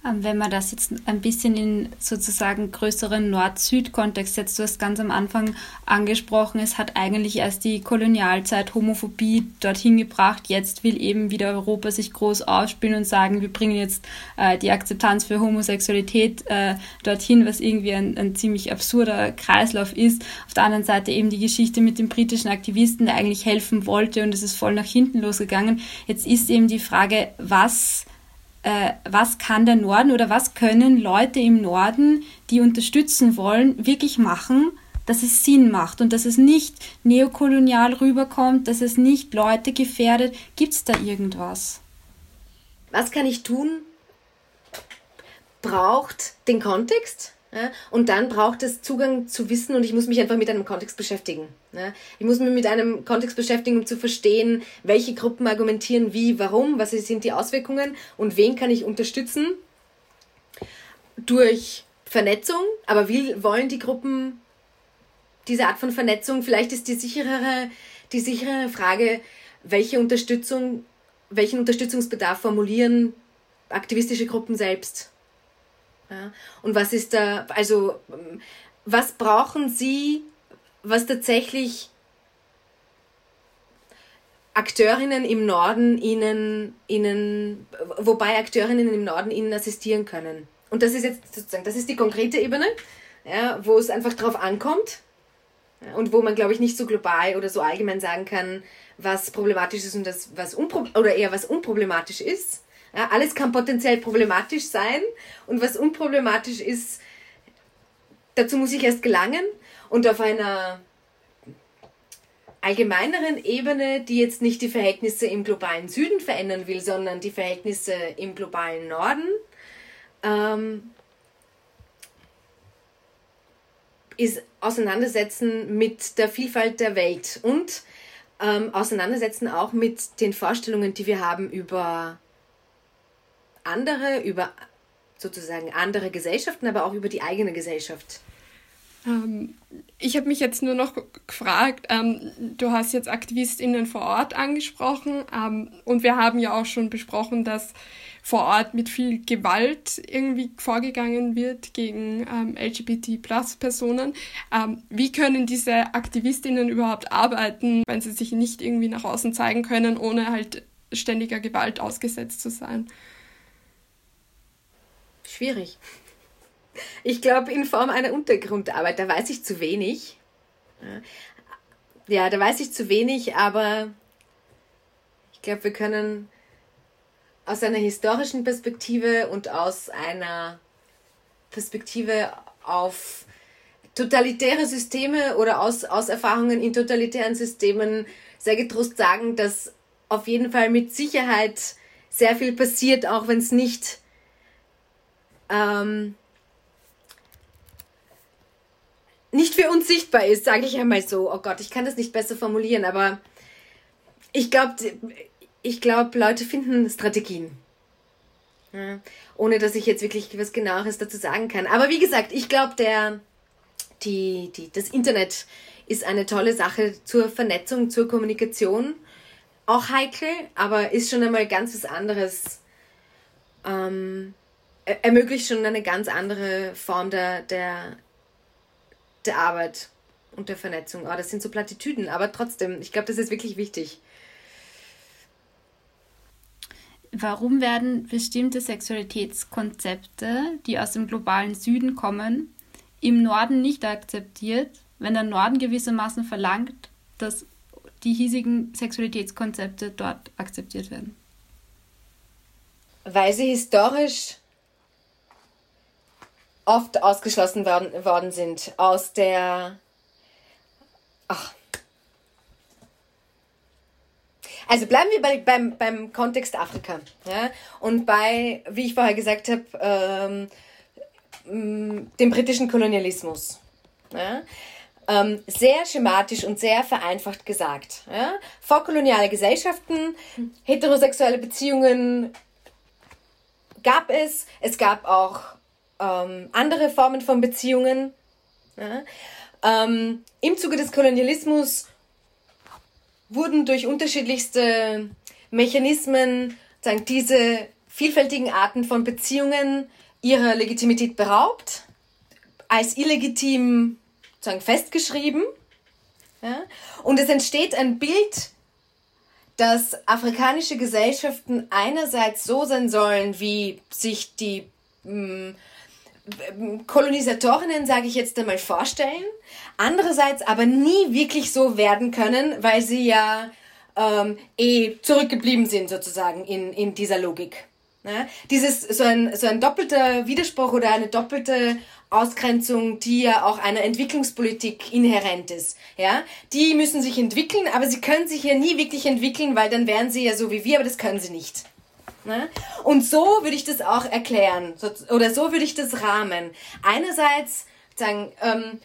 Ähm, wenn man das jetzt ein bisschen in sozusagen größeren Nord-Süd-Kontext setzt, du hast ganz am Anfang angesprochen, es hat eigentlich erst die Kolonialzeit Homophobie dorthin gebracht. Jetzt will eben wieder Europa sich groß ausspielen und sagen, wir bringen jetzt äh, die Akzeptanz für Homosexualität äh, dorthin, was irgendwie ein, ein ziemlich absurder Kreislauf ist. Auf der anderen Seite eben die Geschichte mit dem britischen Aktivisten, der eigentlich helfen wollte und es ist voll nach hinten losgegangen. Jetzt ist eben die Frage, was äh, was kann der Norden oder was können Leute im Norden, die unterstützen wollen, wirklich machen, dass es Sinn macht und dass es nicht neokolonial rüberkommt, dass es nicht Leute gefährdet. Gibt es da irgendwas? Was kann ich tun? Braucht den Kontext, ja? Und dann braucht es Zugang zu Wissen und ich muss mich einfach mit einem Kontext beschäftigen. Ja? Ich muss mich mit einem Kontext beschäftigen, um zu verstehen, welche Gruppen argumentieren wie, warum, was sind die Auswirkungen und wen kann ich unterstützen durch Vernetzung. Aber wie wollen die Gruppen diese Art von Vernetzung? Vielleicht ist die sicherere, die sicherere Frage, welche Unterstützung, welchen Unterstützungsbedarf formulieren aktivistische Gruppen selbst. Und was ist da, also was brauchen Sie, was tatsächlich Akteurinnen im Norden ihnen, ihnen, wobei Akteurinnen im Norden ihnen assistieren können. Und das ist jetzt sozusagen, das ist die konkrete Ebene, ja, wo es einfach drauf ankommt und wo man, glaube ich, nicht so global oder so allgemein sagen kann, was problematisch ist und das, was unpro oder eher was unproblematisch ist. Ja, alles kann potenziell problematisch sein. Und was unproblematisch ist, dazu muss ich erst gelangen. Und auf einer allgemeineren Ebene, die jetzt nicht die Verhältnisse im globalen Süden verändern will, sondern die Verhältnisse im globalen Norden, ähm, ist Auseinandersetzen mit der Vielfalt der Welt und ähm, Auseinandersetzen auch mit den Vorstellungen, die wir haben über andere, über sozusagen andere Gesellschaften, aber auch über die eigene Gesellschaft. Ähm, ich habe mich jetzt nur noch gefragt, ähm, du hast jetzt AktivistInnen vor Ort angesprochen ähm, und wir haben ja auch schon besprochen, dass vor Ort mit viel Gewalt irgendwie vorgegangen wird gegen ähm, LGBT-Plus-Personen. Ähm, wie können diese AktivistInnen überhaupt arbeiten, wenn sie sich nicht irgendwie nach außen zeigen können, ohne halt ständiger Gewalt ausgesetzt zu sein? Schwierig. Ich glaube, in Form einer Untergrundarbeit, da weiß ich zu wenig. Ja, da weiß ich zu wenig, aber ich glaube, wir können aus einer historischen Perspektive und aus einer Perspektive auf totalitäre Systeme oder aus, aus Erfahrungen in totalitären Systemen sehr getrost sagen, dass auf jeden Fall mit Sicherheit sehr viel passiert, auch wenn es nicht ähm, nicht für uns sichtbar ist, sage ich einmal so. Oh Gott, ich kann das nicht besser formulieren, aber ich glaube, ich glaube, Leute finden Strategien. Ja, ohne dass ich jetzt wirklich was genaueres dazu sagen kann. Aber wie gesagt, ich glaube, die, die, das Internet ist eine tolle Sache zur Vernetzung, zur Kommunikation. Auch heikel, aber ist schon einmal ganz was anderes. Ähm, ermöglicht schon eine ganz andere Form der, der, der Arbeit und der Vernetzung. Oh, das sind so Plattitüden, aber trotzdem, ich glaube, das ist wirklich wichtig. Warum werden bestimmte Sexualitätskonzepte, die aus dem globalen Süden kommen, im Norden nicht akzeptiert, wenn der Norden gewissermaßen verlangt, dass die hiesigen Sexualitätskonzepte dort akzeptiert werden? Weil sie historisch oft ausgeschlossen worden, worden sind aus der. Ach. Also bleiben wir bei, beim, beim Kontext Afrika. Ja? Und bei, wie ich vorher gesagt habe, ähm, dem britischen Kolonialismus. Ja? Ähm, sehr schematisch und sehr vereinfacht gesagt. Ja? Vorkoloniale Gesellschaften, heterosexuelle Beziehungen gab es. Es gab auch ähm, andere Formen von Beziehungen. Ja? Ähm, Im Zuge des Kolonialismus wurden durch unterschiedlichste Mechanismen sagen, diese vielfältigen Arten von Beziehungen ihrer Legitimität beraubt, als illegitim sagen, festgeschrieben. Ja? Und es entsteht ein Bild, dass afrikanische Gesellschaften einerseits so sein sollen, wie sich die mh, mm, Kolonisatorinnen, sage ich jetzt einmal, vorstellen. Andererseits aber nie wirklich so werden können, weil sie ja ähm, eh zurückgeblieben sind sozusagen in, in dieser Logik. Ja? Dieses, so ein, so ein doppelter Widerspruch oder eine doppelte Ausgrenzung, die ja auch einer Entwicklungspolitik inhärent ist. Ja? Die müssen sich entwickeln, aber sie können sich ja nie wirklich entwickeln, weil dann wären sie ja so wie wir, aber das können sie nicht. Ne? Und so würde ich das auch erklären oder so würde ich das rahmen. Einerseits sagen, ähm,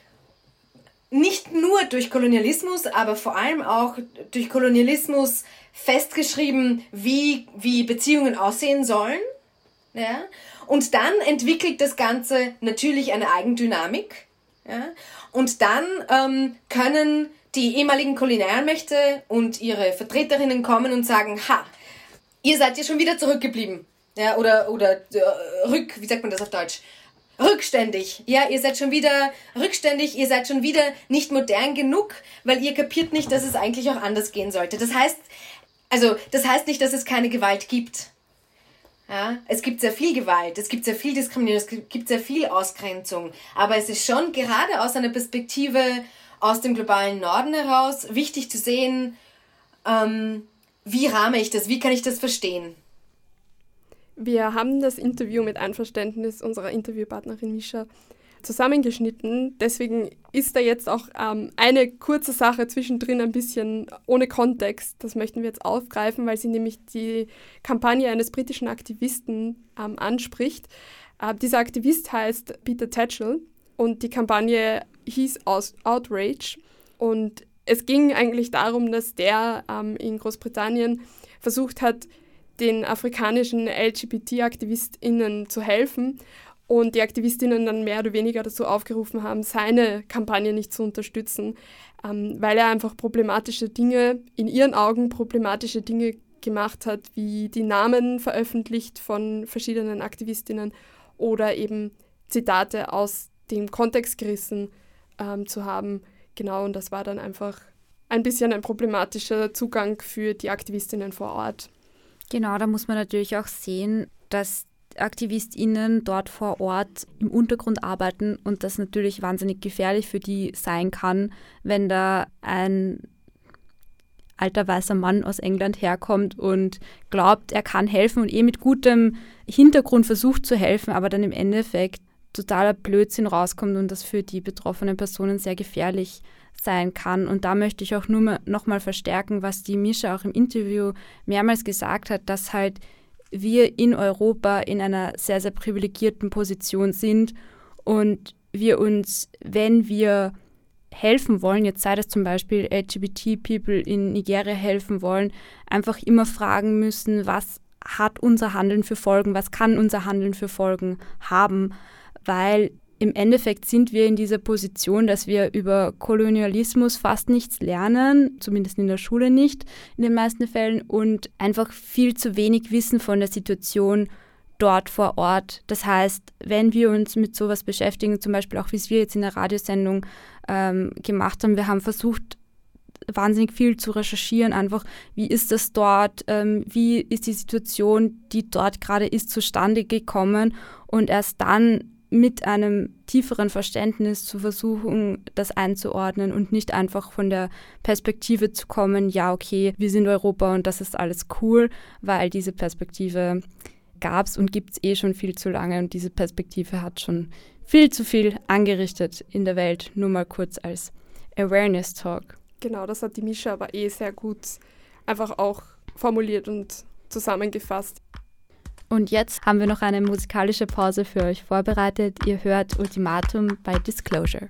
nicht nur durch Kolonialismus, aber vor allem auch durch Kolonialismus festgeschrieben, wie, wie Beziehungen aussehen sollen. Ja? Und dann entwickelt das Ganze natürlich eine Eigendynamik. Ja? Und dann ähm, können die ehemaligen Kolonialmächte und ihre Vertreterinnen kommen und sagen, ha, ihr seid ja schon wieder zurückgeblieben. Ja, oder, oder äh, rück, wie sagt man das auf Deutsch? Rückständig. Ja, ihr seid schon wieder rückständig, ihr seid schon wieder nicht modern genug, weil ihr kapiert nicht, dass es eigentlich auch anders gehen sollte. Das heißt, Also, das heißt nicht, dass es keine Gewalt gibt. Ja, es gibt sehr viel Gewalt, es gibt sehr viel Diskriminierung, es gibt sehr viel Ausgrenzung. Aber es ist schon gerade aus einer Perspektive aus dem globalen Norden heraus wichtig zu sehen, ähm, wie rahme ich das, wie kann ich das verstehen. Wir haben das Interview mit Einverständnis unserer Interviewpartnerin Misha zusammengeschnitten. Deswegen ist da jetzt auch ähm, eine kurze Sache zwischendrin ein bisschen ohne Kontext. Das möchten wir jetzt aufgreifen, weil sie nämlich die Kampagne eines britischen Aktivisten ähm, anspricht. Äh, dieser Aktivist heißt Peter Tatchell und die Kampagne hieß Outrage. Und es ging eigentlich darum, dass der ähm, in Großbritannien versucht hat, den afrikanischen LGBT-AktivistInnen zu helfen und die Aktivistinnen dann mehr oder weniger dazu aufgerufen haben, seine Kampagne nicht zu unterstützen, ähm, weil er einfach problematische Dinge, in ihren Augen problematische Dinge gemacht hat, wie die Namen veröffentlicht von verschiedenen Aktivistinnen oder eben Zitate aus dem Kontext gerissen ähm, zu haben. Genau, und das war dann einfach ein bisschen ein problematischer Zugang für die Aktivistinnen vor Ort. Genau, da muss man natürlich auch sehen, dass AktivistInnen dort vor Ort im Untergrund arbeiten und das natürlich wahnsinnig gefährlich für die sein kann, wenn da ein alter weißer Mann aus England herkommt und glaubt, er kann helfen und eh mit gutem Hintergrund versucht zu helfen, aber dann im Endeffekt totaler Blödsinn rauskommt und das für die betroffenen Personen sehr gefährlich sein kann. Und da möchte ich auch nur nochmal verstärken, was die Mischa auch im Interview mehrmals gesagt hat, dass halt wir in Europa in einer sehr, sehr privilegierten Position sind und wir uns, wenn wir helfen wollen, jetzt sei das zum Beispiel LGBT-People in Nigeria helfen wollen, einfach immer fragen müssen, was hat unser Handeln für Folgen, was kann unser Handeln für Folgen haben, weil im Endeffekt sind wir in dieser Position, dass wir über Kolonialismus fast nichts lernen, zumindest in der Schule nicht in den meisten Fällen, und einfach viel zu wenig wissen von der Situation dort vor Ort. Das heißt, wenn wir uns mit sowas beschäftigen, zum Beispiel auch wie es wir jetzt in der Radiosendung ähm, gemacht haben, wir haben versucht, wahnsinnig viel zu recherchieren, einfach wie ist das dort, ähm, wie ist die Situation, die dort gerade ist, zustande gekommen und erst dann mit einem tieferen Verständnis zu versuchen, das einzuordnen und nicht einfach von der Perspektive zu kommen, ja, okay, wir sind Europa und das ist alles cool, weil diese Perspektive gab es und gibt es eh schon viel zu lange und diese Perspektive hat schon viel zu viel angerichtet in der Welt, nur mal kurz als Awareness Talk. Genau, das hat die Mischa aber eh sehr gut einfach auch formuliert und zusammengefasst. Und jetzt haben wir noch eine musikalische Pause für euch vorbereitet. Ihr hört Ultimatum bei Disclosure.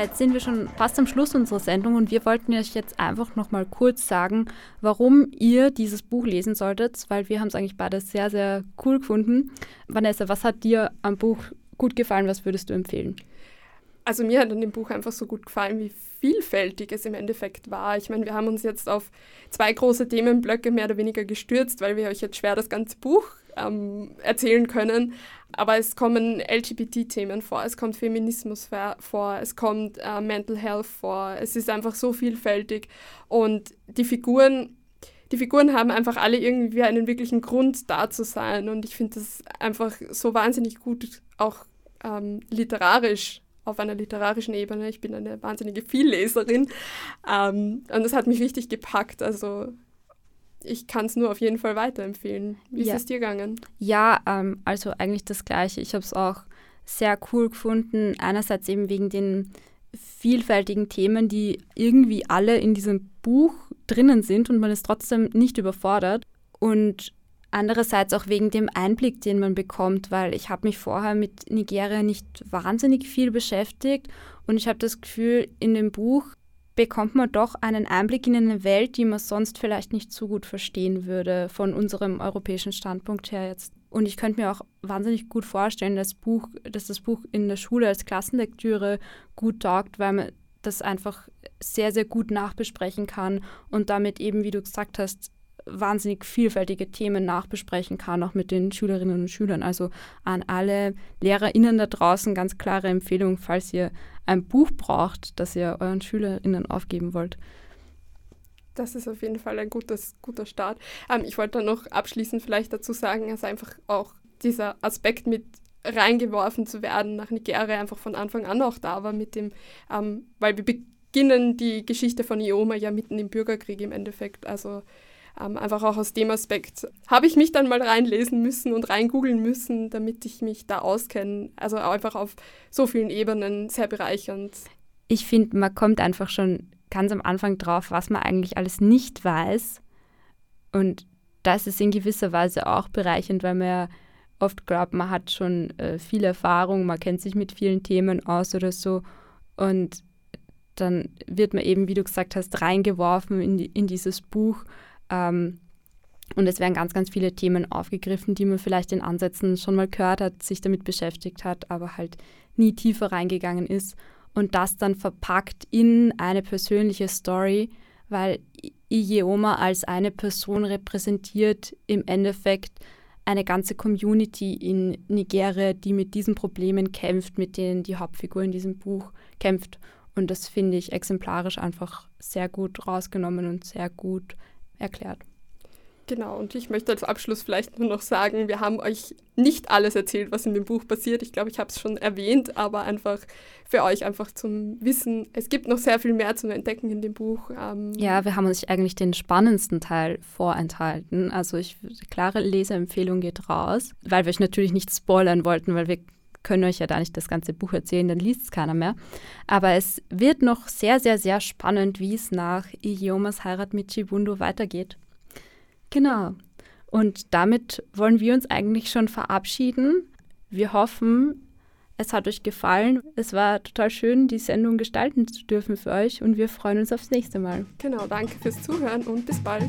Jetzt sind wir schon fast am Schluss unserer Sendung und wir wollten euch jetzt einfach noch mal kurz sagen, warum ihr dieses Buch lesen solltet, weil wir haben es eigentlich beide sehr, sehr cool gefunden. Vanessa, was hat dir am Buch gut gefallen? Was würdest du empfehlen? Also mir hat an dem Buch einfach so gut gefallen, wie vielfältig es im Endeffekt war. Ich meine, wir haben uns jetzt auf zwei große Themenblöcke mehr oder weniger gestürzt, weil wir euch jetzt schwer das ganze Buch ähm, erzählen können. Aber es kommen LGBT-Themen vor, es kommt Feminismus vor, es kommt äh, Mental Health vor. Es ist einfach so vielfältig und die Figuren die Figuren haben einfach alle irgendwie einen wirklichen Grund da zu sein. Und ich finde das einfach so wahnsinnig gut, auch ähm, literarisch, auf einer literarischen Ebene. Ich bin eine wahnsinnige Vielleserin. Ähm, und das hat mich richtig gepackt. Also ich kann es nur auf jeden Fall weiterempfehlen. Wie Ja. ist es dir gegangen? Ja, ähm, also eigentlich das Gleiche. Ich habe es auch sehr cool gefunden. Einerseits eben wegen den vielfältigen Themen, die irgendwie alle in diesem Buch drinnen sind und man ist trotzdem nicht überfordert. Und andererseits auch wegen dem Einblick, den man bekommt, weil ich habe mich vorher mit Nigeria nicht wahnsinnig viel beschäftigt und ich habe das Gefühl, in dem Buch bekommt man doch einen Einblick in eine Welt, die man sonst vielleicht nicht so gut verstehen würde von unserem europäischen Standpunkt her jetzt. Und ich könnte mir auch wahnsinnig gut vorstellen, dass, Buch, dass das Buch in der Schule als Klassenlektüre gut taugt, weil man das einfach sehr, sehr gut nachbesprechen kann und damit eben, wie du gesagt hast, wahnsinnig vielfältige Themen nachbesprechen kann, auch mit den Schülerinnen und Schülern. Also an alle LehrerInnen da draußen ganz klare Empfehlung, falls ihr ein Buch braucht, das ihr euren SchülerInnen aufgeben wollt. Das ist auf jeden Fall ein gutes, guter Start. Ähm, ich wollte noch abschließend vielleicht dazu sagen, dass einfach auch dieser Aspekt mit reingeworfen zu werden nach Nigeria einfach von Anfang an auch da war mit dem, ähm, weil wir beginnen die Geschichte von Ioma ja mitten im Bürgerkrieg im Endeffekt. Also ähm, einfach auch aus dem Aspekt habe ich mich dann mal reinlesen müssen und reingoogeln müssen, damit ich mich da auskenne. Also einfach auf so vielen Ebenen sehr bereichernd. Ich finde, man kommt einfach schon ganz am Anfang drauf, was man eigentlich alles nicht weiß. Und das ist in gewisser Weise auch bereichernd, weil man ja oft glaubt, man hat schon äh, viel Erfahrung, man kennt sich mit vielen Themen aus oder so. Und dann wird man eben, wie du gesagt hast, reingeworfen in, die, in dieses Buch. Ähm, und es werden ganz, ganz viele Themen aufgegriffen, die man vielleicht in Ansätzen schon mal gehört hat, sich damit beschäftigt hat, aber halt nie tiefer reingegangen ist. Und das dann verpackt in eine persönliche Story, weil Ijeoma als eine Person repräsentiert im Endeffekt eine ganze Community in Nigeria, die mit diesen Problemen kämpft, mit denen die Hauptfigur in diesem Buch kämpft. Und das finde ich exemplarisch einfach sehr gut rausgenommen und sehr gut erklärt. Genau, und ich möchte als Abschluss vielleicht nur noch sagen, wir haben euch nicht alles erzählt, was in dem Buch passiert. Ich glaube, ich habe es schon erwähnt, aber einfach für euch einfach zum Wissen. Es gibt noch sehr viel mehr zum Entdecken in dem Buch. Ähm, Ja, wir haben uns eigentlich den spannendsten Teil vorenthalten. Also ich klare Leseempfehlung geht raus, weil wir euch natürlich nicht spoilern wollten, weil wir können euch ja da nicht das ganze Buch erzählen, dann liest es keiner mehr. Aber es wird noch sehr, sehr, sehr spannend, wie es nach Iomas Heirat mit Chibundo weitergeht. Genau. Und damit wollen wir uns eigentlich schon verabschieden. Wir hoffen, es hat euch gefallen. Es war total schön, die Sendung gestalten zu dürfen für euch und wir freuen uns aufs nächste Mal. Genau, danke fürs Zuhören und bis bald.